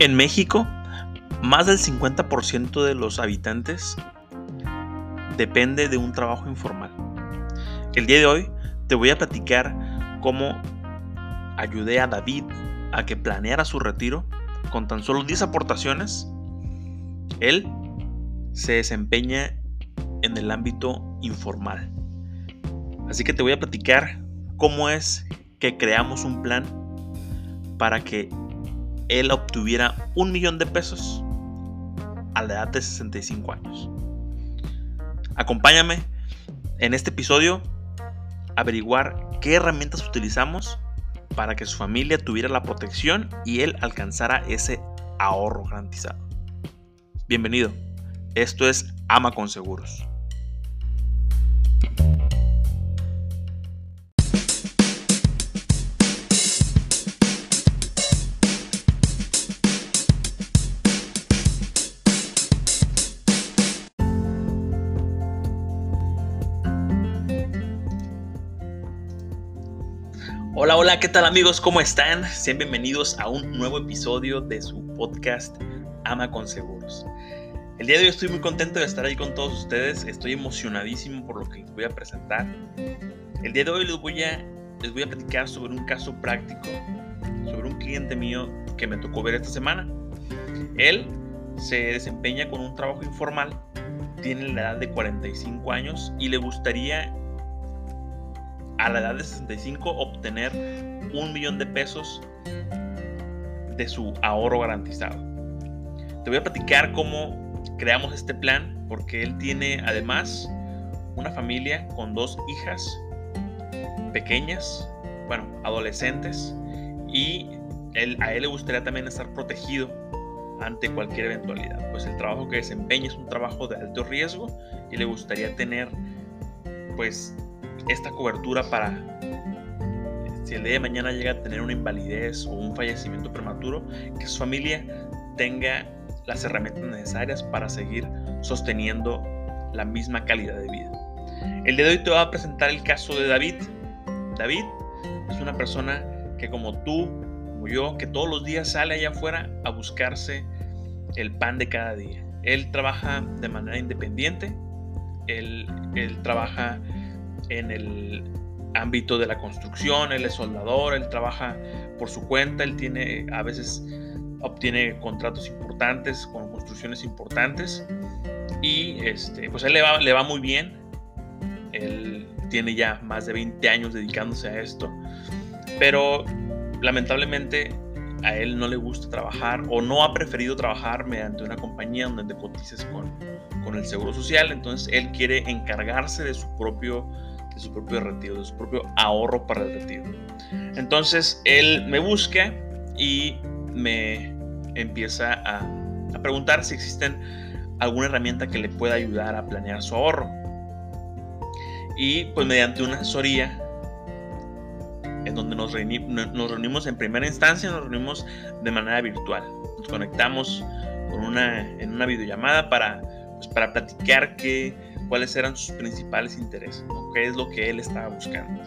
En México, más del 50% de los habitantes depende de un trabajo informal. El día de hoy te voy a platicar cómo ayudé a David a que planeara su retiro con tan solo 10 aportaciones. Él se desempeña en el ámbito informal. Así que te voy a platicar cómo es que creamos un plan para que él obtuviera un millón de pesos a la edad de 65 años. Acompáñame en este episodio a averiguar qué herramientas utilizamos para que su familia tuviera la protección y él alcanzara ese ahorro garantizado. Bienvenido, esto es Ama con Seguros. Hola, hola, ¿qué tal amigos? ¿Cómo están? Sean bienvenidos a un nuevo episodio de su podcast Ama con Seguros. El día de hoy estoy muy contento de estar ahí con todos ustedes, estoy emocionadísimo por lo que voy a presentar. El día de hoy les voy a, les voy a platicar sobre un caso práctico, sobre un cliente mío que me tocó ver esta semana. Él se desempeña con un trabajo informal, tiene la edad de 45 años y le gustaría a la edad de 65 obtener un millón de pesos de su ahorro garantizado. Te voy a platicar cómo creamos este plan porque él tiene además una familia con dos hijas pequeñas, bueno, adolescentes y él, a él le gustaría también estar protegido ante cualquier eventualidad. Pues el trabajo que desempeña es un trabajo de alto riesgo y le gustaría tener pues esta cobertura para si el día de mañana llega a tener una invalidez o un fallecimiento prematuro, que su familia tenga las herramientas necesarias para seguir sosteniendo la misma calidad de vida. El día de hoy te voy a presentar el caso de David. David es una persona que como tú, como yo, que todos los días sale allá afuera a buscarse el pan de cada día. Él trabaja de manera independiente, él, él trabaja en el ámbito de la construcción, él es soldador, él trabaja por su cuenta, él tiene a veces obtiene contratos importantes con construcciones importantes y este pues él le va, le va muy bien. Él tiene ya más de 20 años dedicándose a esto. Pero lamentablemente a él no le gusta trabajar o no ha preferido trabajar mediante una compañía donde te cotices con, con el seguro social. Entonces él quiere encargarse de su propio de su propio retiro, de su propio ahorro para el retiro. Entonces él me busca y me empieza a, preguntar si existen alguna herramienta que le pueda ayudar a planear su ahorro. Y pues mediante una asesoría en donde nos, reunimos en primera instancia, nos reunimos de manera virtual. Nos conectamos en una videollamada para, pues, para platicar qué, cuáles eran sus principales intereses, qué es lo que él estaba buscando.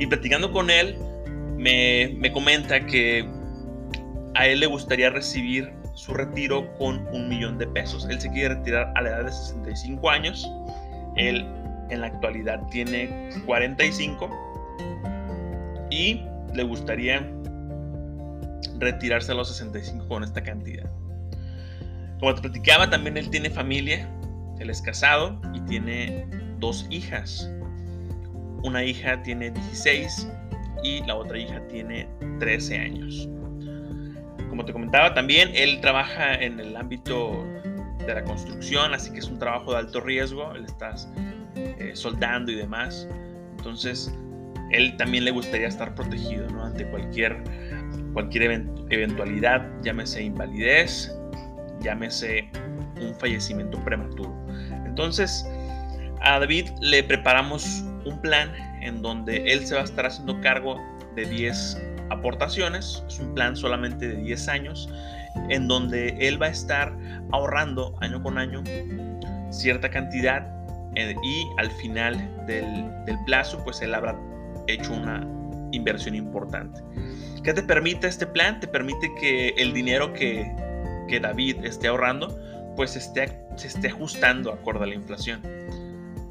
Y platicando con él, me, me comenta que a él le gustaría recibir su retiro con un millón de pesos. Él se quiere retirar a la edad de 65 años. Él en la actualidad tiene 45 y le gustaría retirarse a los 65 con esta cantidad. Como te platicaba, también él tiene familia, él es casado y tiene dos hijas. Una hija tiene 16 y la otra hija tiene 13 años. Como te comentaba también, él trabaja en el ámbito de la construcción, así que es un trabajo de alto riesgo, él está eh, soldando y demás. Entonces, él también le gustaría estar protegido ¿no? ante cualquier, cualquier eventualidad, llámese invalidez, llámese un fallecimiento prematuro. Entonces, a David le preparamos un plan en donde él se va a estar haciendo cargo de 10 aportaciones, es un plan solamente de 10 años, en donde él va a estar ahorrando año con año cierta cantidad eh, y al final del, plazo pues él habrá hecho una inversión importante. ¿Qué te permite este plan? Te permite que el dinero que, que David esté ahorrando, pues esté, se esté ajustando acorde a la inflación.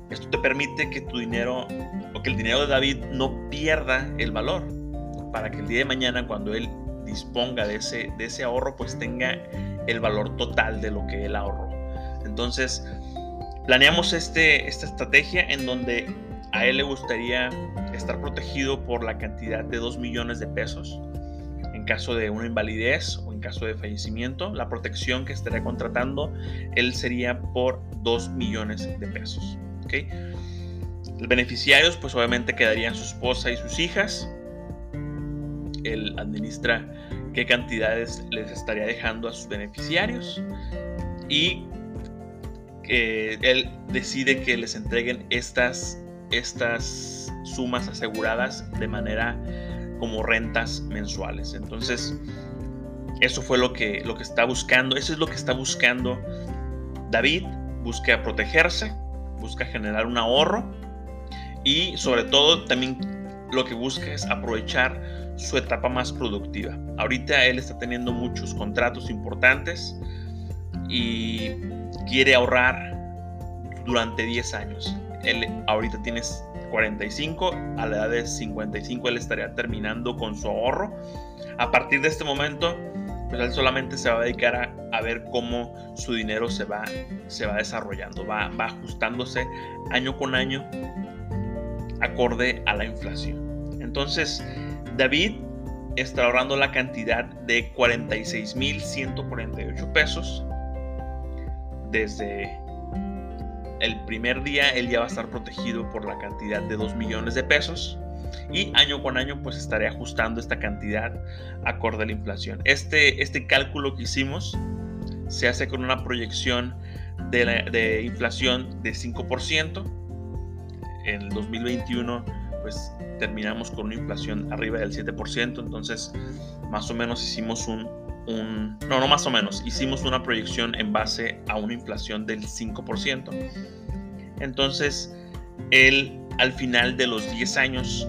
Esto te permite que tu dinero o que el dinero de David no pierda el valor para que el día de mañana cuando él disponga de ese, de ese ahorro pues tenga el valor total de lo que él ahorró. Entonces planeamos este, esta estrategia en donde a él le gustaría estar protegido por la cantidad de 2 millones de pesos en caso de una invalidez caso de fallecimiento. La protección que estaría contratando él sería por 2 millones de pesos. ¿okay? Los beneficiarios pues obviamente quedarían su esposa y sus hijas. Él administra qué cantidades les estaría dejando a sus beneficiarios y él decide que les entreguen estas estas sumas aseguradas de manera como rentas mensuales. Entonces, eso fue lo que, lo que está buscando, eso es lo que está buscando David, busca protegerse, busca generar un ahorro y sobre todo también lo que busca es aprovechar su etapa más productiva. Ahorita él está teniendo muchos contratos importantes y quiere ahorrar durante 10 años él ahorita tiene 45, a la edad de 55 él estaría terminando con su ahorro. A partir de este momento, pues él solamente se va a dedicar a, ver cómo su dinero se va, se va desarrollando, va, va ajustándose año con año acorde a la inflación. Entonces, David está ahorrando la cantidad de 46.148 pesos desde el primer día él ya va a estar protegido por la cantidad de 2 millones de pesos y año con año pues estaré ajustando esta cantidad acorde a la inflación. Este, este cálculo que hicimos se hace con una proyección de, de inflación de 5%. En el 2021 pues terminamos con una inflación arriba del 7%, entonces más o menos hicimos un, un, no, no más o menos, hicimos una proyección en base a una inflación del 5%. Entonces, él al final de los 10 años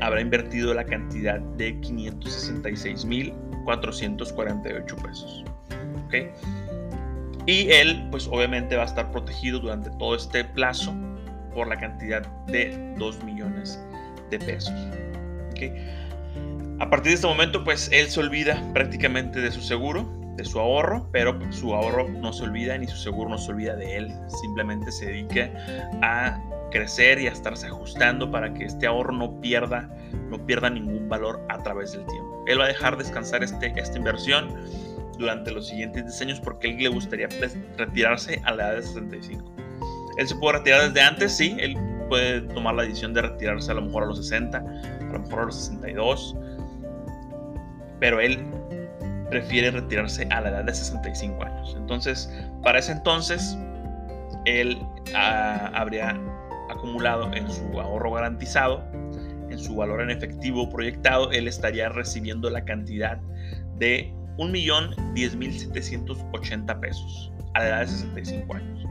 habrá invertido la cantidad de 566.448 pesos. ¿okay? Y él, pues obviamente va a estar protegido durante todo este plazo por la cantidad de 2 millones de pesos. ¿okay? A partir de este momento, pues él se olvida prácticamente de su seguro, de su ahorro, pero su ahorro no se olvida ni su seguro no se olvida de él. Simplemente se dedica a crecer y a estarse ajustando para que este ahorro no pierda, no pierda ningún valor a través del tiempo. Él va a dejar descansar este, esta inversión durante los siguientes diseños porque él le gustaría pues, retirarse a la edad de 65. Él se puede retirar desde antes, sí, él puede tomar la decisión de retirarse a lo mejor a los 60, a lo mejor a los 62 pero él prefiere retirarse a la edad de 65 años. Entonces, para ese entonces, él ah, habría acumulado en su ahorro garantizado, en su valor en efectivo proyectado, él estaría recibiendo la cantidad de 1.010.780 pesos a la edad de 65 años.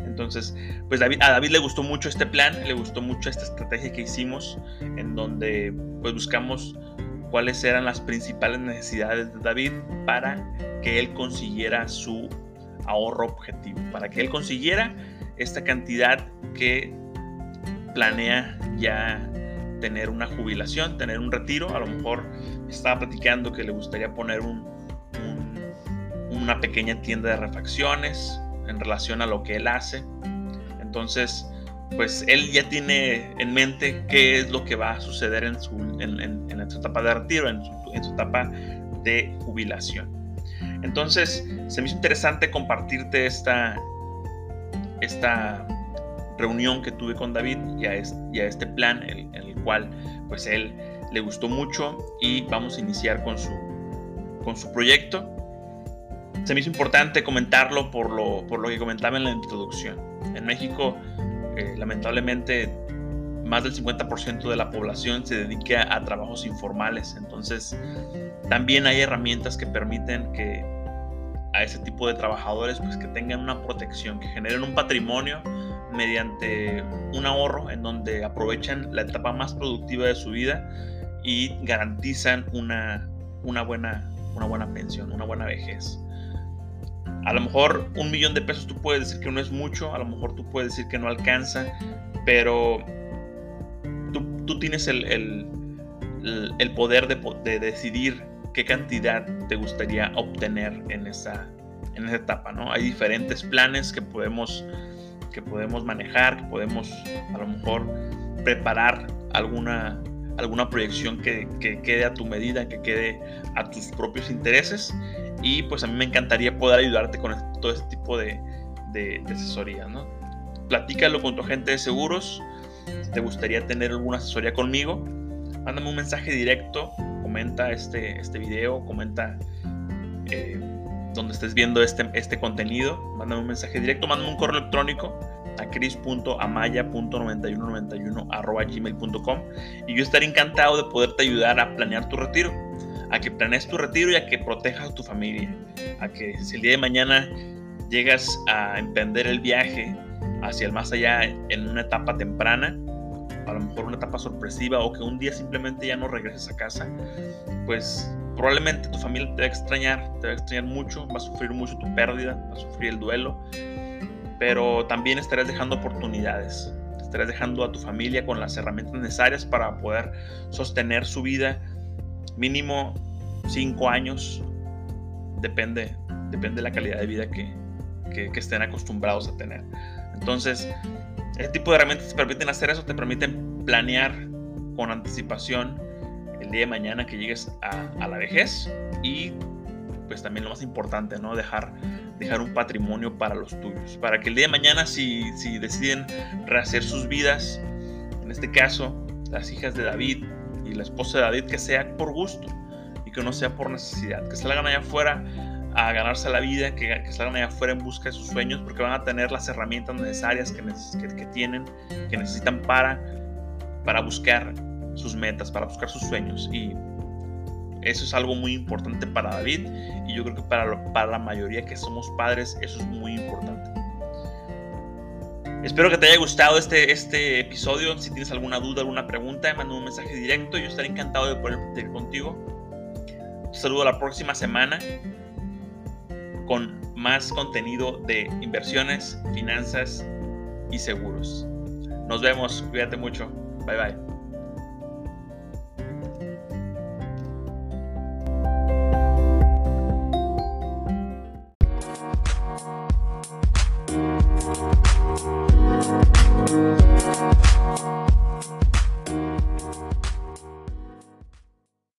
Entonces, pues a David le gustó mucho este plan, le gustó mucho esta estrategia que hicimos, en donde pues buscamos cuáles eran las principales necesidades de David para que él consiguiera su ahorro objetivo, para que él consiguiera esta cantidad que planea ya tener una jubilación, tener un retiro. A lo mejor estaba platicando que le gustaría poner una pequeña tienda de refacciones en relación a lo que él hace. Entonces, pues él ya tiene en mente qué es lo que va a suceder en su, en, su etapa de retiro, en su, etapa de jubilación. Entonces, se me hizo interesante compartirte esta, esta reunión que tuve con David y a este, plan en, el cual pues él le gustó mucho y vamos a iniciar con su, con su proyecto. Se me hizo importante comentarlo por lo, por lo que comentaba en la introducción. En México lamentablemente más del 50% de la población se dedica a trabajos informales. Entonces, también hay herramientas que permiten que a ese tipo de trabajadores pues que tengan una protección, que generen un patrimonio mediante un ahorro en donde aprovechan la etapa más productiva de su vida y garantizan una, una, buena, una buena pensión, una buena vejez. A lo mejor un millón de pesos tú puedes decir que no es mucho, a lo mejor tú puedes decir que no alcanza, pero tú, tienes el, el, poder de, de, decidir qué cantidad te gustaría obtener en esa, en esa etapa, ¿no? Hay diferentes planes que podemos, que podemos manejar, que podemos a lo mejor preparar alguna, alguna proyección que, que, quede a tu medida, que quede a tus propios intereses. Y pues a mí me encantaría poder ayudarte con todo este tipo de, de, de asesoría, ¿no? Platícalo con tu agente de seguros. Si te gustaría tener alguna asesoría conmigo, mándame un mensaje directo, comenta este, este video, comenta eh, donde estés viendo este, este contenido, mándame un mensaje directo, mándame un correo electrónico a cris.amaya.9191 y yo estaré encantado de poderte ayudar a planear tu retiro, a que planees tu retiro y a que protejas a tu familia, a que si el día de mañana llegas a emprender el viaje hacia el más allá en una etapa temprana, a lo mejor una etapa sorpresiva o que un día simplemente ya no regreses a casa, pues probablemente tu familia te va a extrañar, te va a extrañar mucho, va a sufrir mucho tu pérdida, va a sufrir el duelo, pero también estarás dejando oportunidades, estarás dejando a tu familia con las herramientas necesarias para poder sostener su vida mínimo cinco años, depende, depende de la calidad de vida que, que, que estén acostumbrados a tener. Entonces, este tipo de herramientas te permiten hacer eso, te permiten planear con anticipación el día de mañana que llegues a, la vejez y pues también lo más importante, ¿no? Dejar, dejar un patrimonio para los tuyos, para que el día de mañana si, si deciden rehacer sus vidas, en este caso las hijas de David y la esposa de David, que sea por gusto y que no sea por necesidad, que salgan allá afuera a ganarse la vida, que, salgan allá afuera en busca de sus sueños, porque van a tener las herramientas necesarias que, tienen, que necesitan para, para buscar sus metas, para buscar sus sueños. Y eso es algo muy importante para David y yo creo que para, para la mayoría que somos padres eso es muy importante. Espero que te haya gustado este, este episodio. Si tienes alguna duda, alguna pregunta, manda un mensaje directo. Yo estaré encantado de poder contigo. Te saludo la próxima semana con más contenido de inversiones, finanzas y seguros. Nos vemos, cuídate mucho. Bye bye.